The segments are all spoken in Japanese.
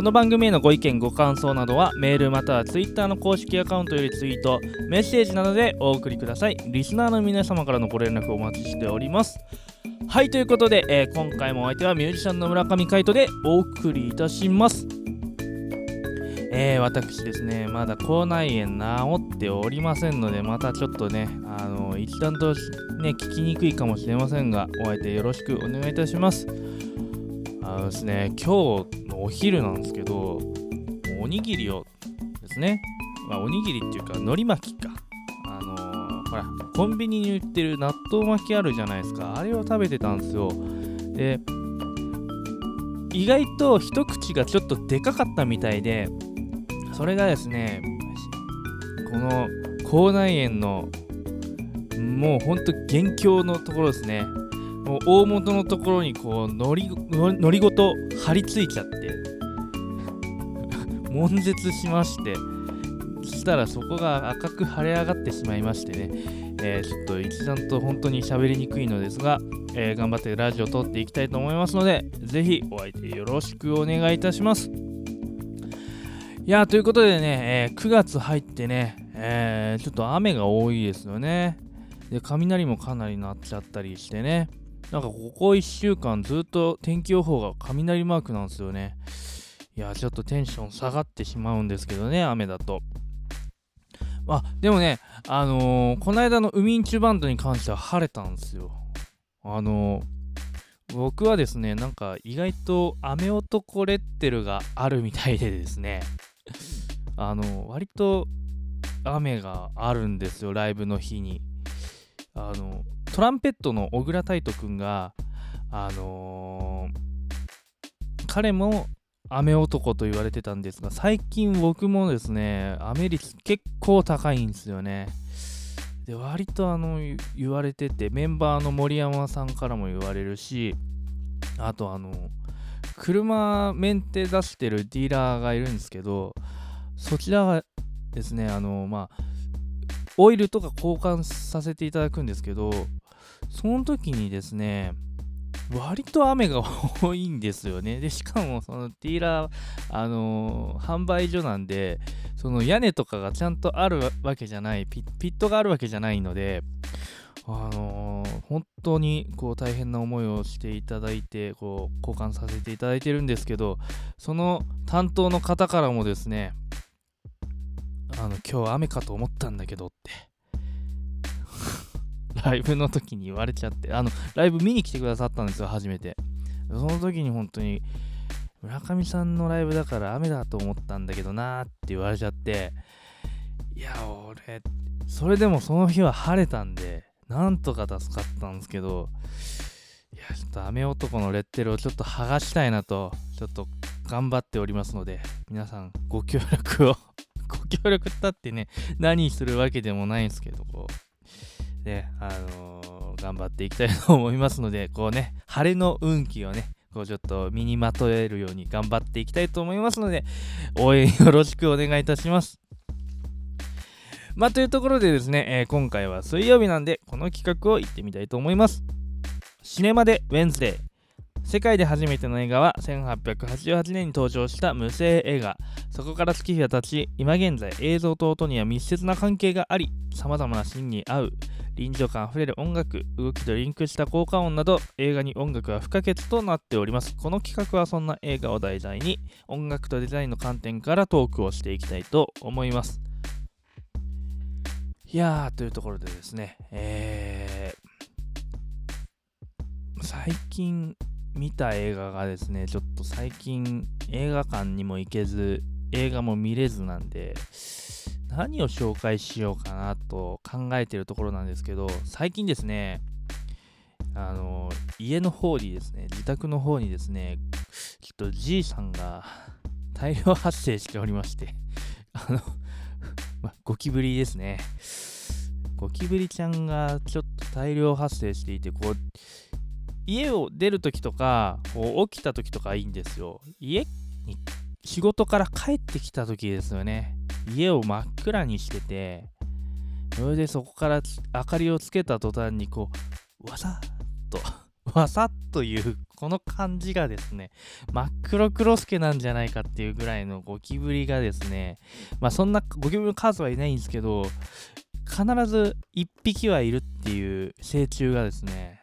この番組へのご意見ご感想などはメールまたはツイッターの公式アカウントよりツイートメッセージなどでお送りください。リスナーの皆様からのご連絡お待ちしております。はいということで、えー、今回もお相手はミュージシャンの村上海人でお送りいたします。えー、私ですね、まだ口内炎治っておりませんので、またちょっとね、あの、一段とね、聞きにくいかもしれませんが、お相手よろしくお願いいたします。あのですね、今日お昼なんですけど、おにぎりをですね、まあ、おにぎりっていうか、海苔巻きか。あのー、ほら、コンビニに売ってる納豆巻きあるじゃないですか。あれを食べてたんですよ。で、意外と一口がちょっとでかかったみたいで、それがですね、この口内炎のもうほんと元凶のところですね。もう大元のところにこうのりりごと張り付いちゃって 悶絶しましてそしたらそこが赤く腫れ上がってしまいましてね、えー、ちょっと一段と本当に喋りにくいのですが、えー、頑張ってラジオを撮っていきたいと思いますのでぜひお相手よろしくお願いいたします。いやということでね、えー、9月入ってね、え、ちょっと雨が多いですよね。で、雷もかなり鳴っちゃったりしてね。なんかここ1週間ずっと天気予報が雷マークなんですよね。いや、ちょっとテンション下がってしまうんですけどね、雨だと。あ、でもね、あのー、この間のウミンチュバンドに関しては晴れたんですよ。あのー、僕はですね、なんか意外と雨男レッテルがあるみたいでですね、あの、割と雨があるんですよ、ライブの日に。あの、トランペットの小倉太斗くんが、あのー、彼も雨男と言われてたんですが、最近僕もですね、雨率結構高いんですよね。で、割とあの、言われてて、メンバーの森山さんからも言われるし、あとあの、車メンテ出してるディーラーがいるんですけど、そちらがですね、あの、まあ、オイルとか交換させていただくんですけど、その時にですね、割と雨が多いんですよね。で、しかも、そのディーラー、あのー、販売所なんで、その屋根とかがちゃんとあるわけじゃないピ、ピットがあるわけじゃないので、あのー、本当にこう大変な思いをしていただいてこう交換させていただいてるんですけどその担当の方からもですねあの今日雨かと思ったんだけどってライブの時に言われちゃってあのライブ見に来てくださったんですよ初めて。その時に本当に村上さんのライブだから雨だと思ったんだけどなーって言われちゃっていや俺それでもその日は晴れたんでなんとか助かったんですけど、いや、ちょっと雨男のレッテルをちょっと剥がしたいなと、ちょっと頑張っておりますので、皆さんご協力をご協力ったってね、何するわけでもないんですけど、こう、ね、あのー、頑張っていきたいと思いますので、こうね、晴れの運気をね、こうちょっと身にまとえるように頑張っていきたいと思いますので、応援よろしくお願いいたします。まあ、というところでですね、えー、今回は水曜日なんで、この企画を行ってみたいと思います。シネマでウェンズデー。世界で初めての映画は1888年に登場した無声映画。そこから月日が経ち、今現在映像と音には密接な関係があり、様々なシーンに合う、臨場感あふれる音楽、動きとリンクした効果音など、映画に音楽は不可欠となっております。この企画はそんな映画を題材に、音楽とデザインの観点からトークをしていきたいと思います。いやー、というところでですね、えー、最近見た映画がですね、ちょっと最近映画館にも行けず、映画も見れずなんで、何を紹介しようかなと考えてるところなんですけど、最近ですね、あの、家の方にですね、自宅の方にですね、ちょっとじいさんが大量発生しておりまして、あの、ま、ゴキブリですね。ゴキブリちゃんがちょっと大量発生していて、こう、家を出るときとか、こう起きたときとかいいんですよ。家に、仕事から帰ってきたときですよね。家を真っ暗にしてて、それでそこから明かりをつけた途端にこう、わさっと わさっというこの感じがですね、真っ黒クロスケなんじゃないかっていうぐらいのゴキブリがですね、まあそんなゴキブリの数はいないんですけど、必ず1匹はいるっていう成虫がですね、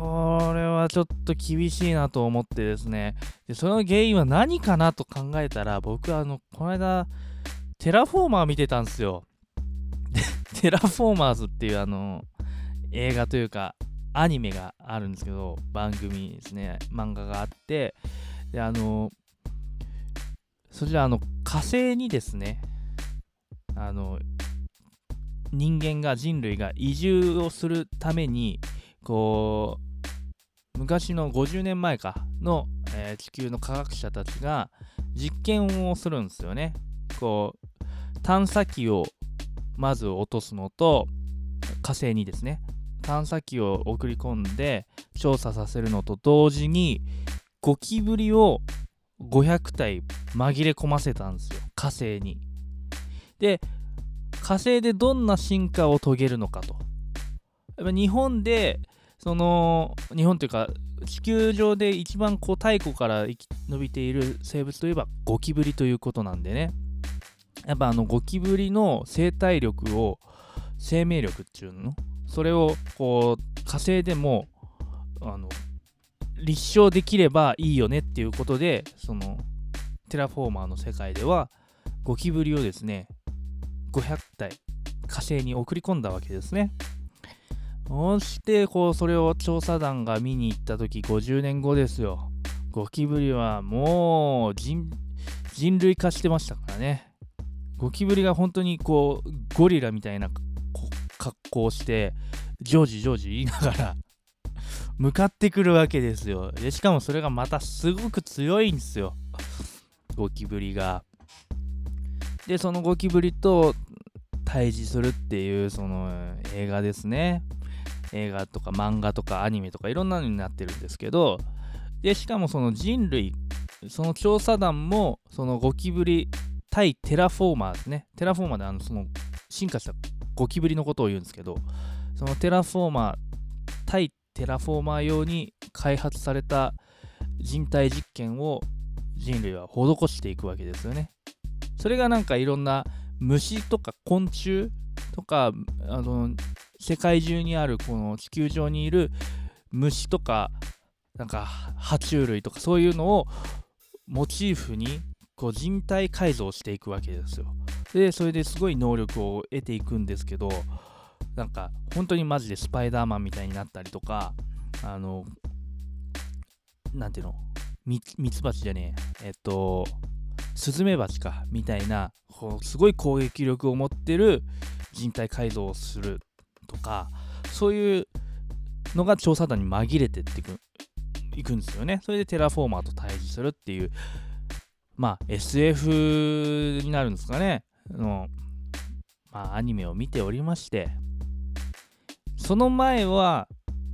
これはちょっと厳しいなと思ってですね、でその原因は何かなと考えたら、僕あの、この間、テラフォーマー見てたんですよ。テラフォーマーズっていうあの、映画というか、アニメがあるんですけど、番組ですね、漫画があって、で、あの、そちら、あの、火星にですね、あの、人間が、人類が移住をするために、こう、昔の50年前かの、えー、地球の科学者たちが実験をするんですよね。こう、探査機をまず落とすのと、火星にですね、探査機を送り込んで調査させるのと同時にゴキブリを500体紛れ込ませたんですよ。火星に。で火星でどんな進化を遂げるのかと。日本でその日本というか地球上で一番こう太古から生き延びている生物といえばゴキブリということなんでね。やっぱあのゴキブリの生態力を生命力っていうのそれをこう火星でもあの立証できればいいよねっていうことでそのテラフォーマーの世界ではゴキブリをですね500体火星に送り込んだわけですね。そしてこうそれを調査団が見に行った時50年後ですよ。ゴキブリはもう人類化してましたからね。ゴキブリが本当にこうゴリラみたいな格好をしてジョージジョージ言いながら向かってくるわけですよ。でしかもそれがまたすごく強いんですよ。ゴキブリが。でそのゴキブリと対峙するっていうその映画ですね。映画とか漫画とかアニメとかいろんなのになってるんですけどでしかもその人類その調査団もそのゴキブリ対テラフォーマーですねテラフォーマーであのその進化したゴキブリのことを言うんですけどそのテラフォーマー対テラフォーマー用に開発された人体実験を人類は施していくわけですよね。それがなんかいろんな虫とか昆虫とかあの世界中にあるこの地球上にいる虫とかなんか爬虫類とかそういうのをモチーフにこう人体改造していくわけですよ。でそれですごい能力を得ていくんですけどなんか本当にマジでスパイダーマンみたいになったりとかあのなんていうの？ミツバチじゃねええっとスズメバチかみたいなこうすごい攻撃力を持ってる人体改造をするとかそういうのが調査団に紛れてっていくいくんですよねそれでテラフォーマーと対峙するっていうまあ SF になるんですかねの、まあ、アニメを見ておりまして、その前は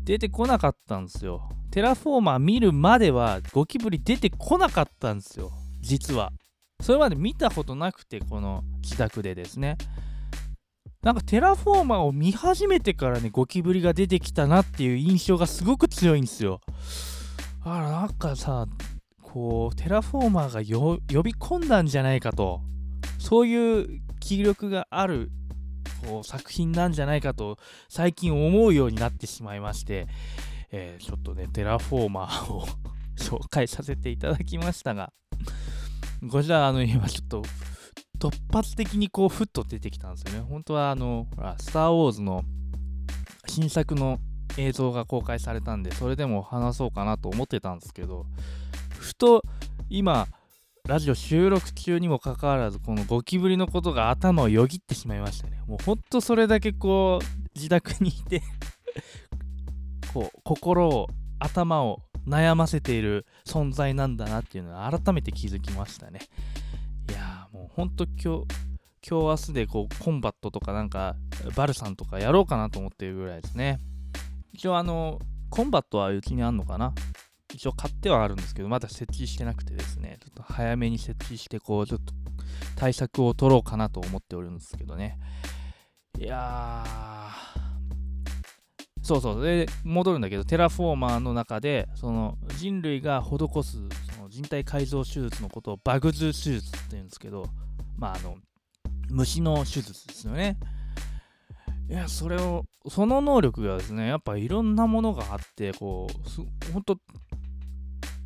出てこなかったんですよ。テラフォーマー見るまではゴキブリ出てこなかったんですよ。実は。それまで見たことなくて、この自宅でですね。なんかテラフォーマーを見始めてからね、ゴキブリが出てきたなっていう印象がすごく強いんですよ。あら、なんかさ、こう、テラフォーマーが呼び込んだんじゃないかと。そういう気力があるこう作品なんじゃないかと最近思うようになってしまいまして、えー、ちょっとね、テラフォーマーを 紹介させていただきましたが、こちら、あの、今ちょっと突発的にこう、ふっと出てきたんですよね。本当は、あの、ほらスター・ウォーズの新作の映像が公開されたんで、それでも話そうかなと思ってたんですけど、ふと今、ラジオ収録中にもかかわらず、このゴキブリのことが頭をよぎってしまいましたね。もうほんとそれだけこう、自宅にいて こう、心を、頭を悩ませている存在なんだなっていうのを改めて気づきましたね。いやーもうほんと今日今日明日でこうコンバットとかなんかバルサンとかやろうかなと思ってるぐらいですね。一応あのコンバットはうちにあんのかな？一応買ってはあるんですけどまだ設置してなくてですね。ちょっと早めに設置してこうちょっと対策を取ろうかなと思っておるんですけどね。いやー。そうそう。で戻るんだけどテラフォーマーの中でその人類が施すその人体改造手術のことをバグズ手術っていうんですけどまああの虫の手術ですよね。いやそれをその能力がですねやっぱいろんなものがあってこうすほんと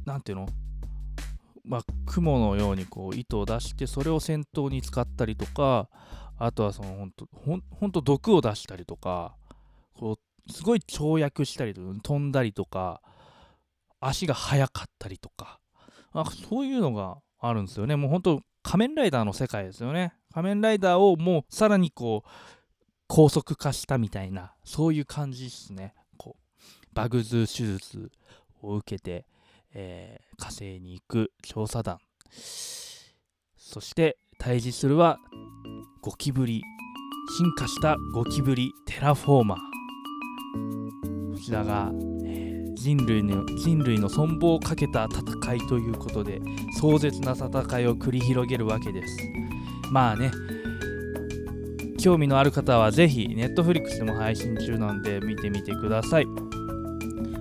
なんていうの？まあ雲のようにこう糸を出してそれを先頭に使ったりとかあとはそのほんと毒を出したりとかこうすごい跳躍したりとか飛んだりとか足が速かったりとかあそういうのがあるんですよね。もうほんと仮面ライダーの世界ですよね。仮面ライダーをもうさらにこう高速化したみたいなそういう感じですね。こうバグズ手術を受けて、えー、火星に行く調査団。そして対峙するはゴキブリ。進化したゴキブリテラフォーマー。こちらが、え、人類の人類の存亡をかけた戦いということで壮絶な戦いを繰り広げるわけです。まあね興味のある方はぜひ Netflix でも配信中なんで見てみてください。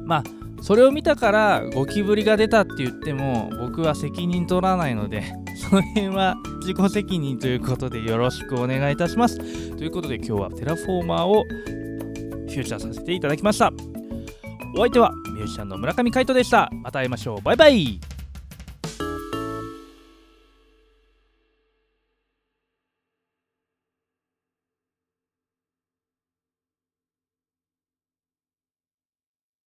まあそれを見たからゴキブリが出たって言っても僕は責任取らないので その辺は自己責任ということでよろしくお願いいたします。ということで今日はテラフォーマーをフューチャーさせていただきました。お相手はミュージシャンの村上海人でした。また会いましょう。バイバイ。